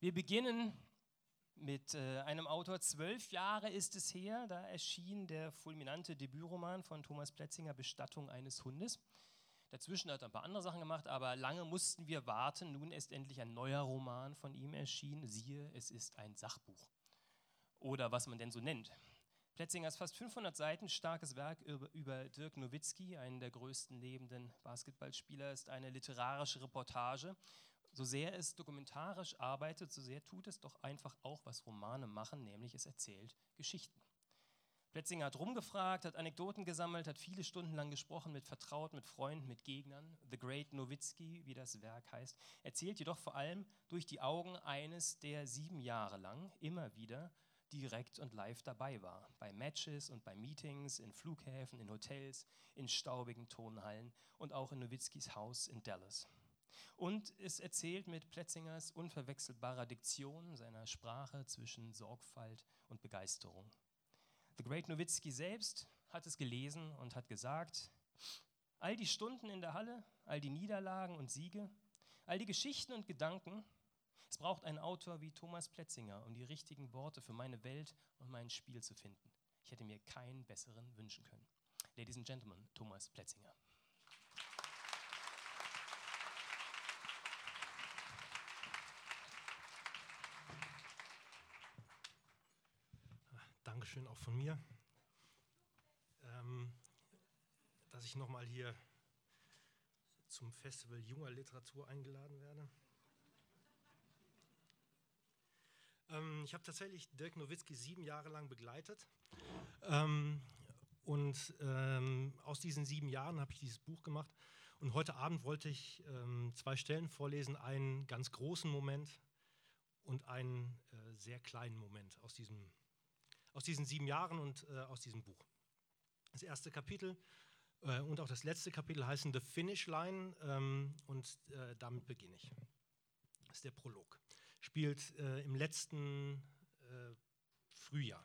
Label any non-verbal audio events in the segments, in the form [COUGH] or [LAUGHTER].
Wir beginnen mit äh, einem Autor. Zwölf Jahre ist es her, da erschien der fulminante Debütroman von Thomas Plätzinger, Bestattung eines Hundes. Dazwischen hat er ein paar andere Sachen gemacht, aber lange mussten wir warten. Nun ist endlich ein neuer Roman von ihm erschienen. Siehe, es ist ein Sachbuch. Oder was man denn so nennt. Plätzingers fast 500 Seiten starkes Werk über, über Dirk Nowitzki, einen der größten lebenden Basketballspieler, ist eine literarische Reportage so sehr es dokumentarisch arbeitet, so sehr tut es doch einfach auch, was Romane machen, nämlich es erzählt Geschichten. Plätzinger hat rumgefragt, hat Anekdoten gesammelt, hat viele Stunden lang gesprochen mit Vertrauten, mit Freunden, mit Gegnern. The Great Nowitzki, wie das Werk heißt, erzählt jedoch vor allem durch die Augen eines, der sieben Jahre lang immer wieder direkt und live dabei war. Bei Matches und bei Meetings, in Flughäfen, in Hotels, in staubigen Tonhallen und auch in Nowitzkis Haus in Dallas. Und es erzählt mit Plätzingers unverwechselbarer Diktion seiner Sprache zwischen Sorgfalt und Begeisterung. The Great Nowitzki selbst hat es gelesen und hat gesagt, all die Stunden in der Halle, all die Niederlagen und Siege, all die Geschichten und Gedanken, es braucht einen Autor wie Thomas Plätzinger, um die richtigen Worte für meine Welt und mein Spiel zu finden. Ich hätte mir keinen besseren wünschen können. Ladies and Gentlemen, Thomas Plätzinger. Dankeschön auch von mir, ähm, dass ich nochmal hier zum Festival junger Literatur eingeladen werde. Ähm, ich habe tatsächlich Dirk Nowitzki sieben Jahre lang begleitet. Ähm, und ähm, aus diesen sieben Jahren habe ich dieses Buch gemacht. Und heute Abend wollte ich ähm, zwei Stellen vorlesen, einen ganz großen Moment und einen äh, sehr kleinen Moment aus diesem aus diesen sieben Jahren und äh, aus diesem Buch. Das erste Kapitel äh, und auch das letzte Kapitel heißen The Finish Line ähm, und äh, damit beginne ich. Das ist der Prolog. Spielt äh, im letzten äh, Frühjahr.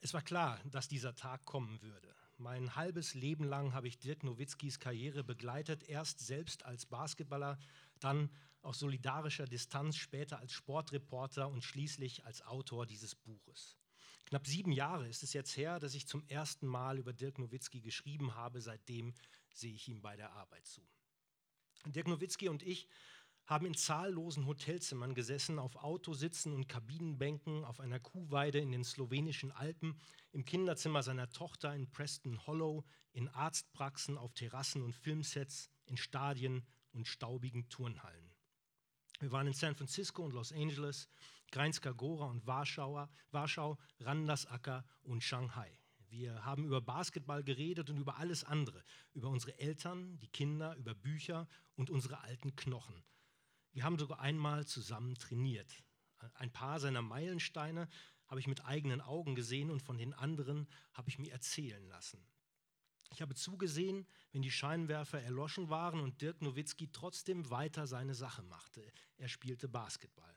Es war klar, dass dieser Tag kommen würde. Mein halbes Leben lang habe ich Dirk Nowitzkis Karriere begleitet, erst selbst als Basketballer, dann aus solidarischer Distanz, später als Sportreporter und schließlich als Autor dieses Buches. Knapp sieben Jahre ist es jetzt her, dass ich zum ersten Mal über Dirk Nowitzki geschrieben habe. Seitdem sehe ich ihm bei der Arbeit zu. Dirk Nowitzki und ich haben in zahllosen Hotelzimmern gesessen, auf Autositzen und Kabinenbänken, auf einer Kuhweide in den slowenischen Alpen, im Kinderzimmer seiner Tochter in Preston Hollow, in Arztpraxen, auf Terrassen und Filmsets, in Stadien und staubigen Turnhallen. Wir waren in San Francisco und Los Angeles, Greinska Gora und Warschau, Warschau, Randersacker und Shanghai. Wir haben über Basketball geredet und über alles andere, über unsere Eltern, die Kinder, über Bücher und unsere alten Knochen. Wir haben sogar einmal zusammen trainiert. Ein paar seiner Meilensteine habe ich mit eigenen Augen gesehen und von den anderen habe ich mir erzählen lassen. Ich habe zugesehen, wenn die Scheinwerfer erloschen waren und Dirk Nowitzki trotzdem weiter seine Sache machte. Er spielte Basketball.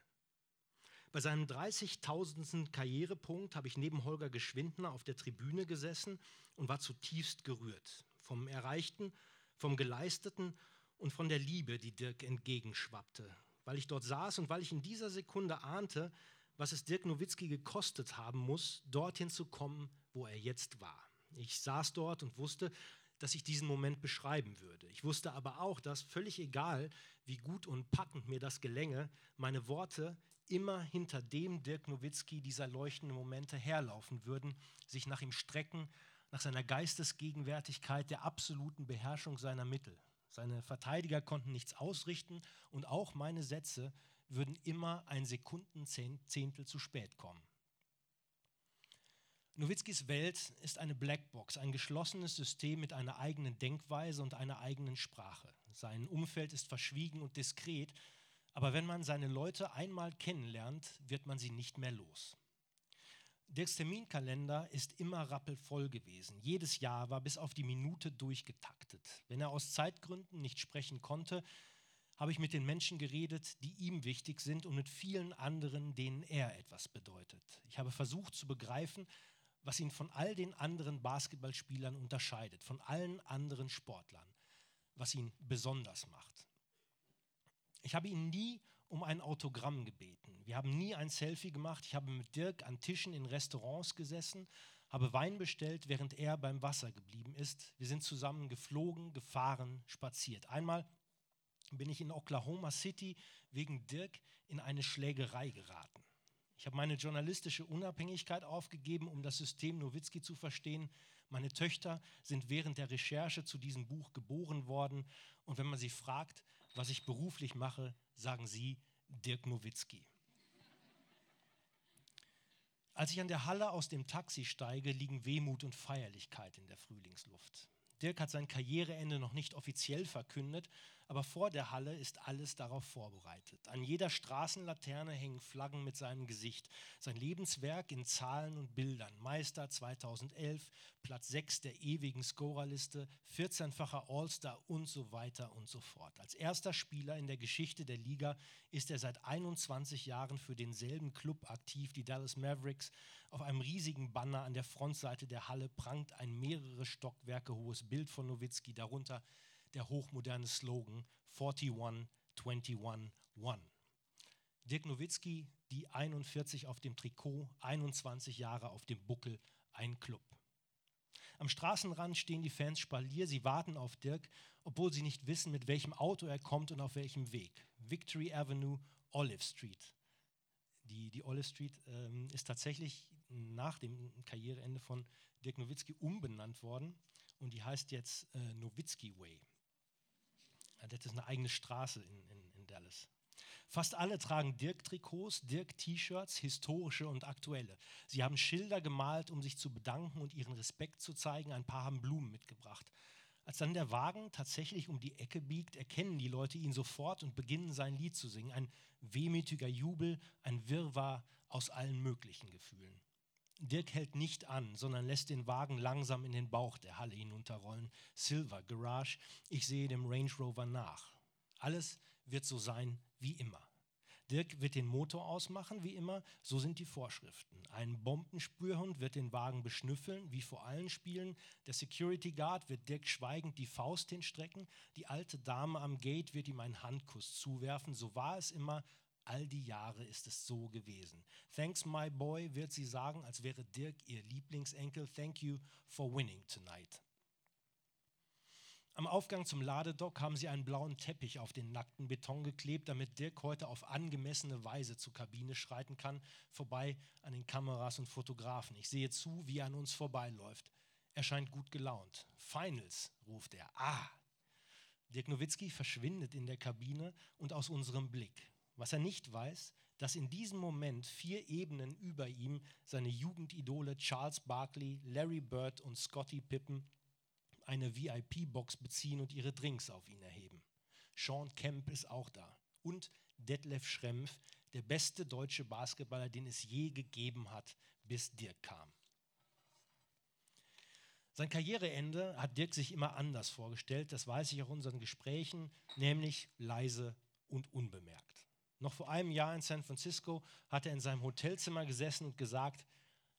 Bei seinem 30.000. Karrierepunkt habe ich neben Holger Geschwindner auf der Tribüne gesessen und war zutiefst gerührt vom Erreichten, vom Geleisteten und von der Liebe, die Dirk entgegenschwappte, weil ich dort saß und weil ich in dieser Sekunde ahnte, was es Dirk Nowitzki gekostet haben muss, dorthin zu kommen, wo er jetzt war. Ich saß dort und wusste, dass ich diesen Moment beschreiben würde. Ich wusste aber auch, dass völlig egal, wie gut und packend mir das gelänge, meine Worte immer hinter dem Dirk Nowitzki dieser leuchtenden Momente herlaufen würden, sich nach ihm strecken, nach seiner Geistesgegenwärtigkeit, der absoluten Beherrschung seiner Mittel. Seine Verteidiger konnten nichts ausrichten und auch meine Sätze würden immer ein Sekundenzehntel zu spät kommen. Nowitzkis Welt ist eine Blackbox, ein geschlossenes System mit einer eigenen Denkweise und einer eigenen Sprache. Sein Umfeld ist verschwiegen und diskret, aber wenn man seine Leute einmal kennenlernt, wird man sie nicht mehr los. Dirks Terminkalender ist immer rappelvoll gewesen. Jedes Jahr war bis auf die Minute durchgetaktet. Wenn er aus Zeitgründen nicht sprechen konnte, habe ich mit den Menschen geredet, die ihm wichtig sind und mit vielen anderen, denen er etwas bedeutet. Ich habe versucht zu begreifen, was ihn von all den anderen Basketballspielern unterscheidet, von allen anderen Sportlern, was ihn besonders macht. Ich habe ihn nie um ein Autogramm gebeten. Wir haben nie ein Selfie gemacht. Ich habe mit Dirk an Tischen in Restaurants gesessen, habe Wein bestellt, während er beim Wasser geblieben ist. Wir sind zusammen geflogen, gefahren, spaziert. Einmal bin ich in Oklahoma City wegen Dirk in eine Schlägerei geraten. Ich habe meine journalistische Unabhängigkeit aufgegeben, um das System Nowitzki zu verstehen. Meine Töchter sind während der Recherche zu diesem Buch geboren worden. Und wenn man sie fragt, was ich beruflich mache, sagen sie Dirk Nowitzki. Als ich an der Halle aus dem Taxi steige, liegen Wehmut und Feierlichkeit in der Frühlingsluft. Dirk hat sein Karriereende noch nicht offiziell verkündet, aber vor der Halle ist alles darauf vorbereitet. An jeder Straßenlaterne hängen Flaggen mit seinem Gesicht. Sein Lebenswerk in Zahlen und Bildern. Meister 2011, Platz 6 der ewigen Scorerliste, 14-facher All-Star und so weiter und so fort. Als erster Spieler in der Geschichte der Liga ist er seit 21 Jahren für denselben Club aktiv, die Dallas Mavericks. Auf einem riesigen Banner an der Frontseite der Halle prangt ein mehrere Stockwerke hohes Bild von Nowitzki, darunter der hochmoderne Slogan 41, 21, 1. Dirk Nowitzki, die 41 auf dem Trikot, 21 Jahre auf dem Buckel, ein Club. Am Straßenrand stehen die Fans Spalier, sie warten auf Dirk, obwohl sie nicht wissen, mit welchem Auto er kommt und auf welchem Weg. Victory Avenue, Olive Street. Die, die Olive Street ähm, ist tatsächlich nach dem Karriereende von Dirk Nowitzki umbenannt worden und die heißt jetzt äh, Nowitzki Way. Das ist eine eigene Straße in, in, in Dallas. Fast alle tragen Dirk-Trikots, Dirk-T-Shirts, historische und aktuelle. Sie haben Schilder gemalt, um sich zu bedanken und ihren Respekt zu zeigen. Ein paar haben Blumen mitgebracht. Als dann der Wagen tatsächlich um die Ecke biegt, erkennen die Leute ihn sofort und beginnen sein Lied zu singen. Ein wehmütiger Jubel, ein Wirrwarr aus allen möglichen Gefühlen. Dirk hält nicht an, sondern lässt den Wagen langsam in den Bauch der Halle hinunterrollen. Silver Garage, ich sehe dem Range Rover nach. Alles wird so sein wie immer. Dirk wird den Motor ausmachen, wie immer, so sind die Vorschriften. Ein Bombenspürhund wird den Wagen beschnüffeln, wie vor allen Spielen. Der Security Guard wird Dirk schweigend die Faust hinstrecken. Die alte Dame am Gate wird ihm einen Handkuss zuwerfen. So war es immer, All die Jahre ist es so gewesen. Thanks, my boy, wird sie sagen, als wäre Dirk ihr Lieblingsenkel. Thank you for winning tonight. Am Aufgang zum Ladedock haben sie einen blauen Teppich auf den nackten Beton geklebt, damit Dirk heute auf angemessene Weise zur Kabine schreiten kann, vorbei an den Kameras und Fotografen. Ich sehe zu, wie er an uns vorbeiläuft. Er scheint gut gelaunt. Finals, ruft er. Ah! Dirk Nowitzki verschwindet in der Kabine und aus unserem Blick. Was er nicht weiß, dass in diesem Moment vier Ebenen über ihm seine Jugendidole Charles Barkley, Larry Bird und Scottie Pippen eine VIP-Box beziehen und ihre Drinks auf ihn erheben. Sean Kemp ist auch da. Und Detlef Schrempf, der beste deutsche Basketballer, den es je gegeben hat, bis Dirk kam. Sein Karriereende hat Dirk sich immer anders vorgestellt, das weiß ich auch in unseren Gesprächen, nämlich leise und unbemerkt. Noch vor einem Jahr in San Francisco hat er in seinem Hotelzimmer gesessen und gesagt,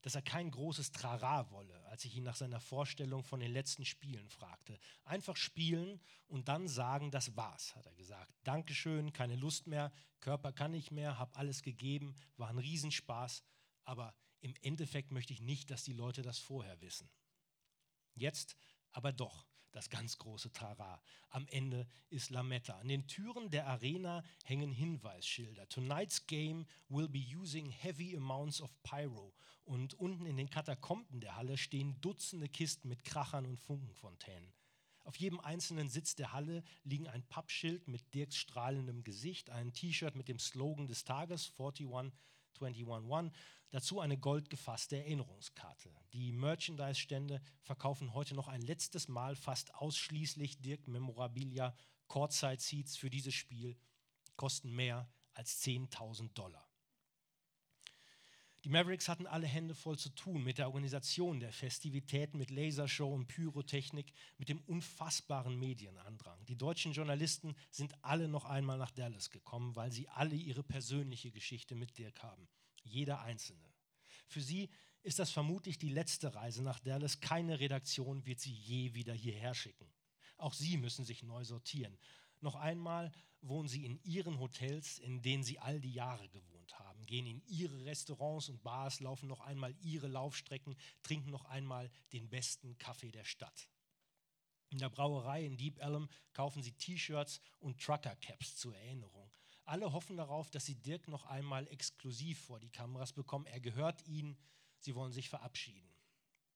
dass er kein großes Trara wolle, als ich ihn nach seiner Vorstellung von den letzten Spielen fragte. Einfach spielen und dann sagen, das war's, hat er gesagt. Dankeschön, keine Lust mehr, Körper kann nicht mehr, hab alles gegeben, war ein Riesenspaß, aber im Endeffekt möchte ich nicht, dass die Leute das vorher wissen. Jetzt aber doch das ganz große Tara. Am Ende ist Lametta. An den Türen der Arena hängen Hinweisschilder. Tonight's game will be using heavy amounts of pyro. Und unten in den Katakomben der Halle stehen Dutzende Kisten mit Krachern und Funkenfontänen. Auf jedem einzelnen Sitz der Halle liegen ein Pappschild mit Dirks strahlendem Gesicht, ein T-Shirt mit dem Slogan des Tages 41 211. Dazu eine goldgefasste Erinnerungskarte. Die Merchandise-Stände verkaufen heute noch ein letztes Mal fast ausschließlich Dirk Memorabilia Courtside-Seats für dieses Spiel, kosten mehr als 10.000 Dollar. Die Mavericks hatten alle Hände voll zu tun mit der Organisation der Festivitäten, mit Lasershow und Pyrotechnik, mit dem unfassbaren Medienandrang. Die deutschen Journalisten sind alle noch einmal nach Dallas gekommen, weil sie alle ihre persönliche Geschichte mit Dirk haben. Jeder einzelne. Für sie ist das vermutlich die letzte Reise nach Dallas. Keine Redaktion wird sie je wieder hierher schicken. Auch sie müssen sich neu sortieren. Noch einmal wohnen sie in ihren Hotels, in denen sie all die Jahre gewohnt haben, gehen in ihre Restaurants und Bars, laufen noch einmal ihre Laufstrecken, trinken noch einmal den besten Kaffee der Stadt. In der Brauerei in Deep Ellum kaufen sie T-Shirts und Trucker-Caps zur Erinnerung. Alle hoffen darauf, dass sie Dirk noch einmal exklusiv vor die Kameras bekommen. Er gehört ihnen, sie wollen sich verabschieden.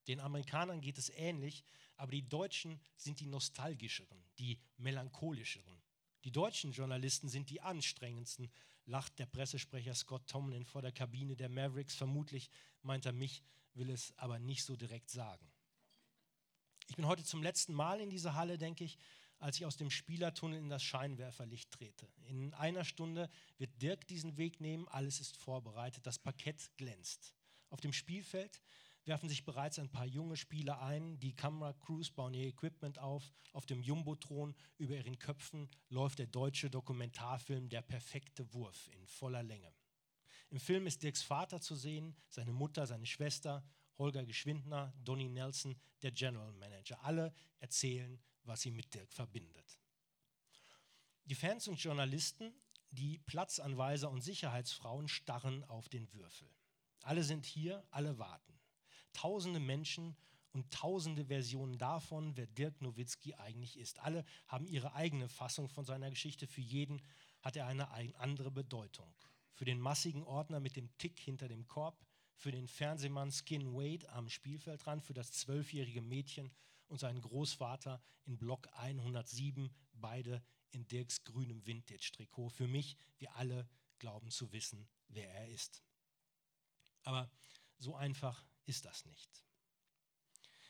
Den Amerikanern geht es ähnlich, aber die Deutschen sind die nostalgischeren, die melancholischeren. Die deutschen Journalisten sind die anstrengendsten, lacht der Pressesprecher Scott Tomlin vor der Kabine der Mavericks. Vermutlich meint er mich, will es aber nicht so direkt sagen. Ich bin heute zum letzten Mal in dieser Halle, denke ich, als ich aus dem Spielertunnel in das Scheinwerferlicht trete. In einer Stunde wird Dirk diesen Weg nehmen, alles ist vorbereitet, das Parkett glänzt. Auf dem Spielfeld werfen sich bereits ein paar junge Spieler ein. Die Kameracrews bauen ihr Equipment auf. Auf dem Jumbotron über ihren Köpfen läuft der deutsche Dokumentarfilm Der perfekte Wurf in voller Länge. Im Film ist Dirks Vater zu sehen, seine Mutter, seine Schwester, Holger Geschwindner, Donny Nelson, der General Manager. Alle erzählen, was sie mit Dirk verbindet. Die Fans und Journalisten, die Platzanweiser und Sicherheitsfrauen starren auf den Würfel. Alle sind hier, alle warten tausende Menschen und tausende Versionen davon, wer Dirk Nowitzki eigentlich ist. Alle haben ihre eigene Fassung von seiner Geschichte. Für jeden hat er eine andere Bedeutung. Für den massigen Ordner mit dem Tick hinter dem Korb, für den Fernsehmann Skin Wade am Spielfeldrand, für das zwölfjährige Mädchen und seinen Großvater in Block 107, beide in Dirks grünem Vintage-Trikot. Für mich, wir alle glauben zu wissen, wer er ist. Aber so einfach ist das nicht.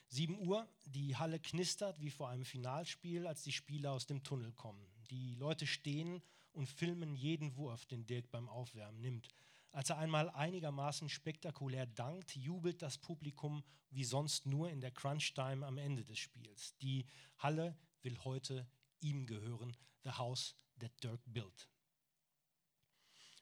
7 Uhr, die Halle knistert wie vor einem Finalspiel, als die Spieler aus dem Tunnel kommen. Die Leute stehen und filmen jeden Wurf, den Dirk beim Aufwärmen nimmt. Als er einmal einigermaßen spektakulär dankt, jubelt das Publikum wie sonst nur in der Crunch-Time am Ende des Spiels. Die Halle will heute ihm gehören, the house that Dirk built.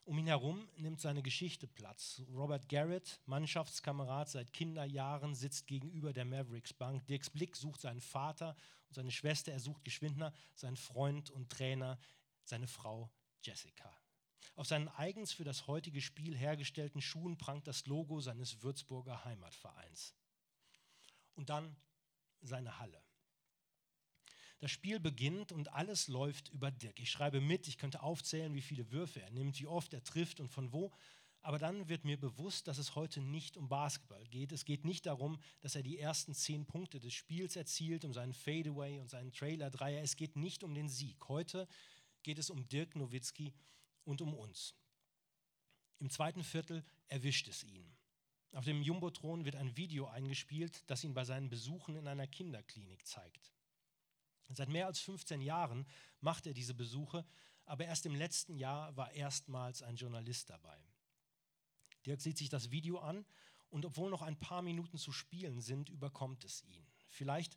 Um ihn herum nimmt seine Geschichte Platz. Robert Garrett, Mannschaftskamerad seit Kinderjahren, sitzt gegenüber der Mavericks Bank. Dirks Blick sucht seinen Vater und seine Schwester. Er sucht Geschwindner, seinen Freund und Trainer, seine Frau Jessica. Auf seinen eigens für das heutige Spiel hergestellten Schuhen prangt das Logo seines Würzburger Heimatvereins. Und dann seine Halle. Das Spiel beginnt und alles läuft über Dirk. Ich schreibe mit, ich könnte aufzählen, wie viele Würfe er nimmt, wie oft er trifft und von wo. Aber dann wird mir bewusst, dass es heute nicht um Basketball geht. Es geht nicht darum, dass er die ersten zehn Punkte des Spiels erzielt, um seinen Fadeaway und seinen Trailer-Dreier. Es geht nicht um den Sieg. Heute geht es um Dirk Nowitzki und um uns. Im zweiten Viertel erwischt es ihn. Auf dem Jumbotron wird ein Video eingespielt, das ihn bei seinen Besuchen in einer Kinderklinik zeigt. Seit mehr als 15 Jahren macht er diese Besuche, aber erst im letzten Jahr war erstmals ein Journalist dabei. Dirk sieht sich das Video an und obwohl noch ein paar Minuten zu spielen sind, überkommt es ihn. Vielleicht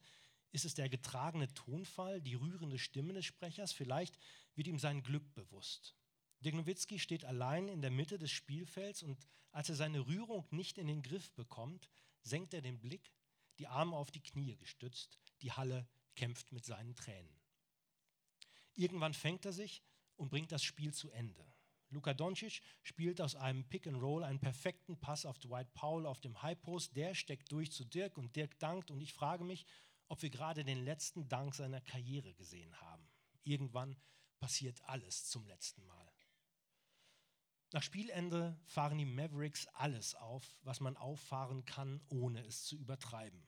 ist es der getragene Tonfall, die rührende Stimme des Sprechers, vielleicht wird ihm sein Glück bewusst. Dirk Nowitzki steht allein in der Mitte des Spielfelds und als er seine Rührung nicht in den Griff bekommt, senkt er den Blick, die Arme auf die Knie gestützt, die Halle kämpft mit seinen Tränen. Irgendwann fängt er sich und bringt das Spiel zu Ende. Luka Doncic spielt aus einem Pick and Roll einen perfekten Pass auf Dwight Powell auf dem High Post. Der steckt durch zu Dirk und Dirk dankt. Und ich frage mich, ob wir gerade den letzten Dank seiner Karriere gesehen haben. Irgendwann passiert alles zum letzten Mal. Nach Spielende fahren die Mavericks alles auf, was man auffahren kann, ohne es zu übertreiben.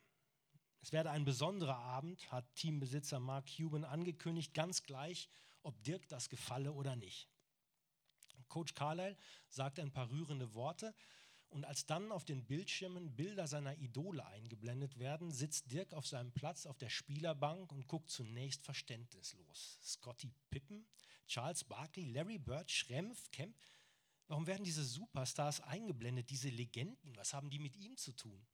Es werde ein besonderer Abend, hat Teambesitzer Mark Cuban angekündigt, ganz gleich, ob Dirk das gefalle oder nicht. Coach Carlyle sagt ein paar rührende Worte und als dann auf den Bildschirmen Bilder seiner Idole eingeblendet werden, sitzt Dirk auf seinem Platz auf der Spielerbank und guckt zunächst verständnislos. Scotty Pippen, Charles Barkley, Larry Bird, Schrempf, Kemp. Warum werden diese Superstars eingeblendet, diese Legenden? Was haben die mit ihm zu tun?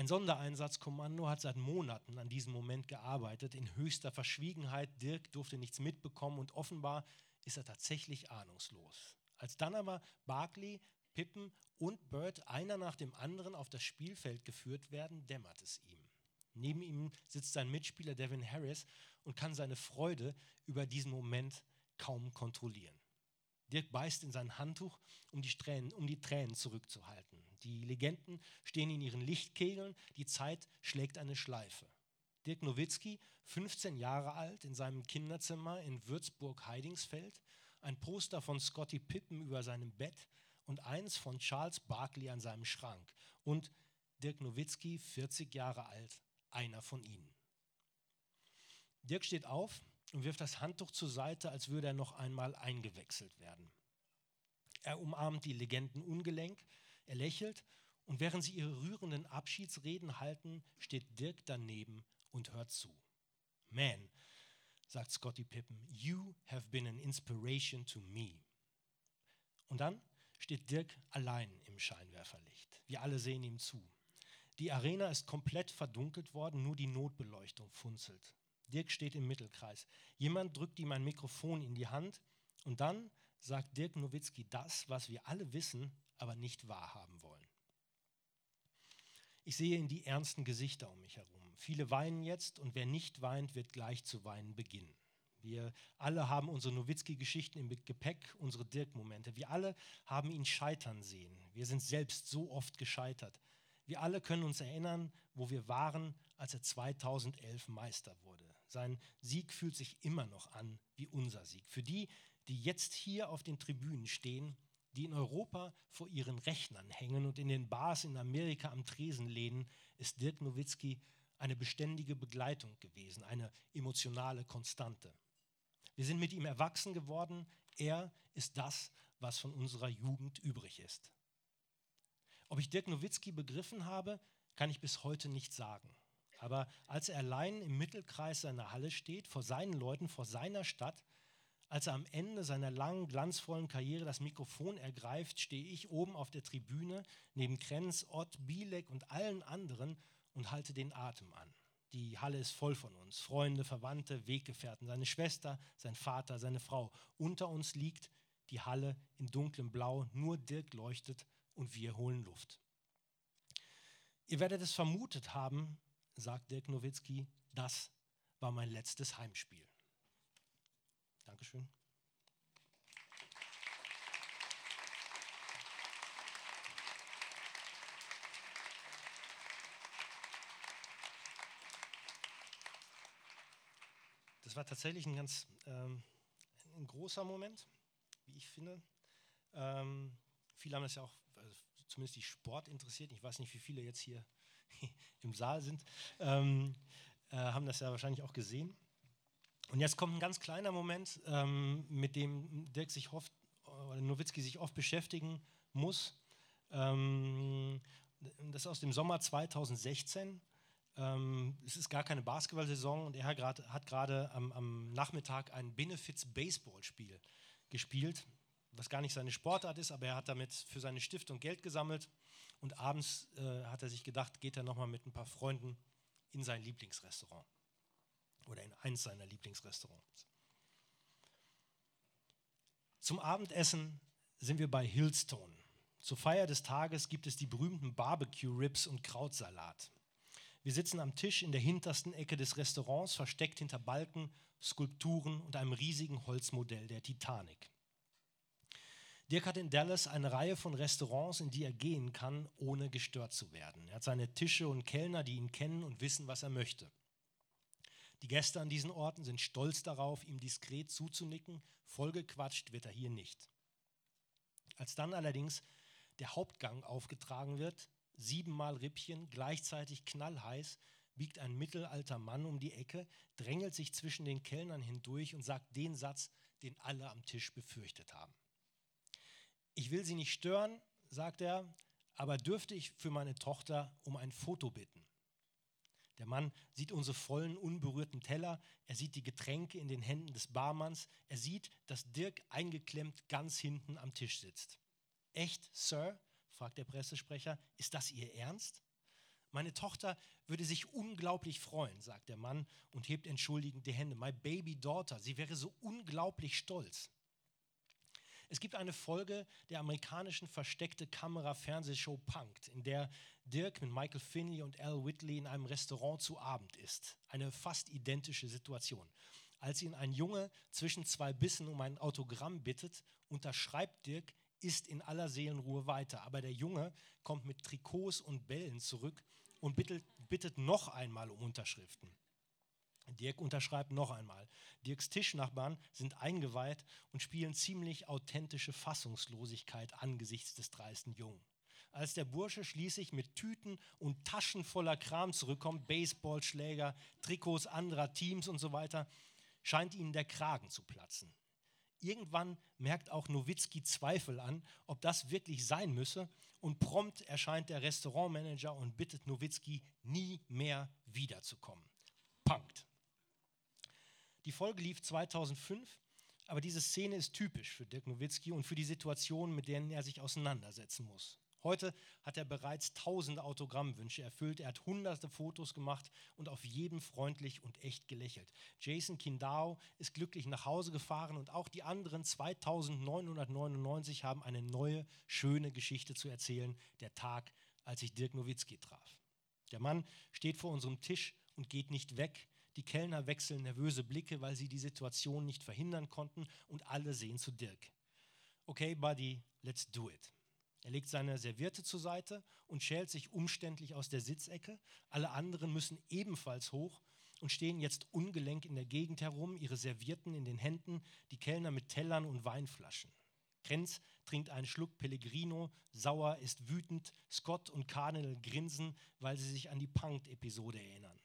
Ein Sondereinsatzkommando hat seit Monaten an diesem Moment gearbeitet, in höchster Verschwiegenheit. Dirk durfte nichts mitbekommen und offenbar ist er tatsächlich ahnungslos. Als dann aber Barkley, Pippen und Bird einer nach dem anderen auf das Spielfeld geführt werden, dämmert es ihm. Neben ihm sitzt sein Mitspieler Devin Harris und kann seine Freude über diesen Moment kaum kontrollieren. Dirk beißt in sein Handtuch, um die, Tränen, um die Tränen zurückzuhalten. Die Legenden stehen in ihren Lichtkegeln, die Zeit schlägt eine Schleife. Dirk Nowitzki, 15 Jahre alt, in seinem Kinderzimmer in Würzburg-Heidingsfeld, ein Poster von Scotty Pippen über seinem Bett und eins von Charles Barkley an seinem Schrank. Und Dirk Nowitzki, 40 Jahre alt, einer von ihnen. Dirk steht auf und wirft das Handtuch zur Seite, als würde er noch einmal eingewechselt werden. Er umarmt die Legenden ungelenk, er lächelt und während sie ihre rührenden Abschiedsreden halten, steht Dirk daneben und hört zu. Man, sagt Scotty Pippen, you have been an inspiration to me. Und dann steht Dirk allein im Scheinwerferlicht. Wir alle sehen ihm zu. Die Arena ist komplett verdunkelt worden, nur die Notbeleuchtung funzelt. Dirk steht im Mittelkreis. Jemand drückt ihm ein Mikrofon in die Hand und dann sagt Dirk Nowitzki das, was wir alle wissen, aber nicht wahrhaben wollen. Ich sehe in die ernsten Gesichter um mich herum. Viele weinen jetzt und wer nicht weint, wird gleich zu weinen beginnen. Wir alle haben unsere Nowitzki-Geschichten im Gepäck, unsere Dirk-Momente. Wir alle haben ihn scheitern sehen. Wir sind selbst so oft gescheitert. Wir alle können uns erinnern, wo wir waren, als er 2011 Meister wurde. Sein Sieg fühlt sich immer noch an wie unser Sieg. Für die, die jetzt hier auf den Tribünen stehen, die in Europa vor ihren Rechnern hängen und in den Bars in Amerika am Tresen lehnen, ist Dirk Nowitzki eine beständige Begleitung gewesen, eine emotionale Konstante. Wir sind mit ihm erwachsen geworden. Er ist das, was von unserer Jugend übrig ist. Ob ich Dirk Nowitzki begriffen habe, kann ich bis heute nicht sagen. Aber als er allein im Mittelkreis seiner Halle steht, vor seinen Leuten, vor seiner Stadt, als er am Ende seiner langen, glanzvollen Karriere das Mikrofon ergreift, stehe ich oben auf der Tribüne neben Krenz, Ott, Bielek und allen anderen und halte den Atem an. Die Halle ist voll von uns, Freunde, Verwandte, Weggefährten, seine Schwester, sein Vater, seine Frau. Unter uns liegt die Halle in dunklem Blau, nur Dirk leuchtet und wir holen Luft. Ihr werdet es vermutet haben, sagt Dirk Nowitzki, das war mein letztes Heimspiel. Dankeschön. Das war tatsächlich ein ganz ähm, ein großer Moment, wie ich finde. Ähm, viele haben das ja auch, also zumindest die Sport interessiert. Ich weiß nicht, wie viele jetzt hier [LAUGHS] im Saal sind, ähm, äh, haben das ja wahrscheinlich auch gesehen. Und jetzt kommt ein ganz kleiner Moment, ähm, mit dem Dirk sich oft, oder Nowitzki sich oft beschäftigen muss. Ähm, das ist aus dem Sommer 2016. Ähm, es ist gar keine Basketball-Saison und er hat gerade am, am, Nachmittag ein Benefits-Baseball-Spiel gespielt, was gar nicht seine Sportart ist, aber er hat damit für seine Stiftung Geld gesammelt und abends äh, hat er sich gedacht, geht er nochmal mit ein paar Freunden in sein Lieblingsrestaurant oder in eins seiner Lieblingsrestaurants. Zum Abendessen sind wir bei Hillstone. Zur Feier des Tages gibt es die berühmten Barbecue-Ribs und Krautsalat. Wir sitzen am Tisch in der hintersten Ecke des Restaurants, versteckt hinter Balken, Skulpturen und einem riesigen Holzmodell der Titanic. Dirk hat in Dallas eine Reihe von Restaurants, in die er gehen kann, ohne gestört zu werden. Er hat seine Tische und Kellner, die ihn kennen und wissen, was er möchte. Die Gäste an diesen Orten sind stolz darauf, ihm diskret zuzunicken. Vollgequatscht wird er hier nicht. Als dann allerdings der Hauptgang aufgetragen wird, siebenmal Rippchen, gleichzeitig knallheiß, biegt ein mittelalter Mann um die Ecke, drängelt sich zwischen den Kellnern hindurch und sagt den Satz, den alle am Tisch befürchtet haben. Ich will Sie nicht stören, sagt er, aber dürfte ich für meine Tochter um ein Foto bitten? Der Mann sieht unsere vollen, unberührten Teller, er sieht die Getränke in den Händen des Barmanns, er sieht, dass Dirk eingeklemmt ganz hinten am Tisch sitzt. Echt, Sir? fragt der Pressesprecher, ist das Ihr Ernst? Meine Tochter würde sich unglaublich freuen, sagt der Mann und hebt entschuldigend die Hände. My baby daughter, sie wäre so unglaublich stolz. Es gibt eine Folge der amerikanischen versteckte Kamera-Fernsehshow Punked, in der Dirk mit Michael Finley und Al Whitley in einem Restaurant zu Abend isst. Eine fast identische Situation. Als ihn ein Junge zwischen zwei Bissen um ein Autogramm bittet, unterschreibt Dirk, isst in aller Seelenruhe weiter. Aber der Junge kommt mit Trikots und Bällen zurück und bittet, bittet noch einmal um Unterschriften. Dirk unterschreibt noch einmal. Dirks Tischnachbarn sind eingeweiht und spielen ziemlich authentische Fassungslosigkeit angesichts des dreisten Jungen. Als der Bursche schließlich mit Tüten und Taschen voller Kram zurückkommt, Baseballschläger, Trikots anderer Teams und so weiter, scheint ihnen der Kragen zu platzen. Irgendwann merkt auch Nowitzki Zweifel an, ob das wirklich sein müsse, und prompt erscheint der Restaurantmanager und bittet Nowitzki, nie mehr wiederzukommen. Punkt. Die Folge lief 2005, aber diese Szene ist typisch für Dirk Nowitzki und für die Situationen, mit denen er sich auseinandersetzen muss. Heute hat er bereits tausende Autogrammwünsche erfüllt. Er hat hunderte Fotos gemacht und auf jedem freundlich und echt gelächelt. Jason Kindau ist glücklich nach Hause gefahren und auch die anderen 2999 haben eine neue, schöne Geschichte zu erzählen. Der Tag, als ich Dirk Nowitzki traf. Der Mann steht vor unserem Tisch und geht nicht weg. Die Kellner wechseln nervöse Blicke, weil sie die Situation nicht verhindern konnten und alle sehen zu Dirk. Okay, Buddy, let's do it. Er legt seine Serviette zur Seite und schält sich umständlich aus der Sitzecke. Alle anderen müssen ebenfalls hoch und stehen jetzt ungelenk in der Gegend herum, ihre Servietten in den Händen, die Kellner mit Tellern und Weinflaschen. Krenz trinkt einen Schluck Pellegrino, Sauer ist wütend, Scott und Cardinal grinsen, weil sie sich an die Punkt-Episode erinnern.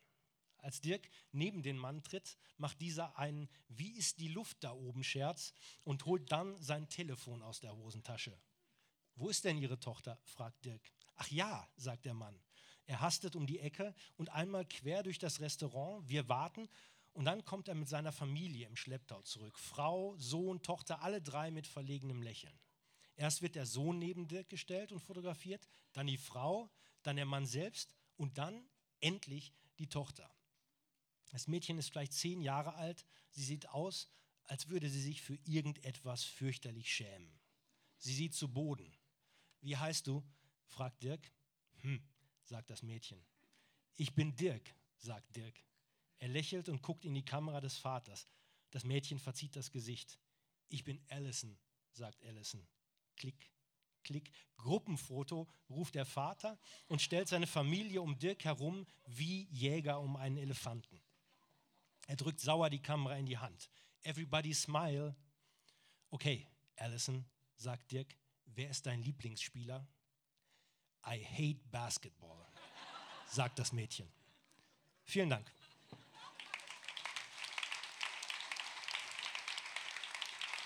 Als Dirk neben den Mann tritt, macht dieser einen Wie ist die Luft da oben Scherz und holt dann sein Telefon aus der Hosentasche. Wo ist denn Ihre Tochter? fragt Dirk. Ach ja, sagt der Mann. Er hastet um die Ecke und einmal quer durch das Restaurant. Wir warten und dann kommt er mit seiner Familie im Schlepptau zurück. Frau, Sohn, Tochter, alle drei mit verlegenem Lächeln. Erst wird der Sohn neben Dirk gestellt und fotografiert, dann die Frau, dann der Mann selbst und dann endlich die Tochter. Das Mädchen ist vielleicht zehn Jahre alt. Sie sieht aus, als würde sie sich für irgendetwas fürchterlich schämen. Sie sieht zu Boden. Wie heißt du? fragt Dirk. Hm, sagt das Mädchen. Ich bin Dirk, sagt Dirk. Er lächelt und guckt in die Kamera des Vaters. Das Mädchen verzieht das Gesicht. Ich bin Allison, sagt Allison. Klick, klick. Gruppenfoto ruft der Vater und stellt seine Familie um Dirk herum wie Jäger um einen Elefanten. Er drückt sauer die Kamera in die Hand. Everybody smile. Okay, Allison, sagt Dirk, wer ist dein Lieblingsspieler? I hate basketball, sagt das Mädchen. Vielen Dank.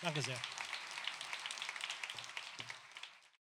Danke sehr.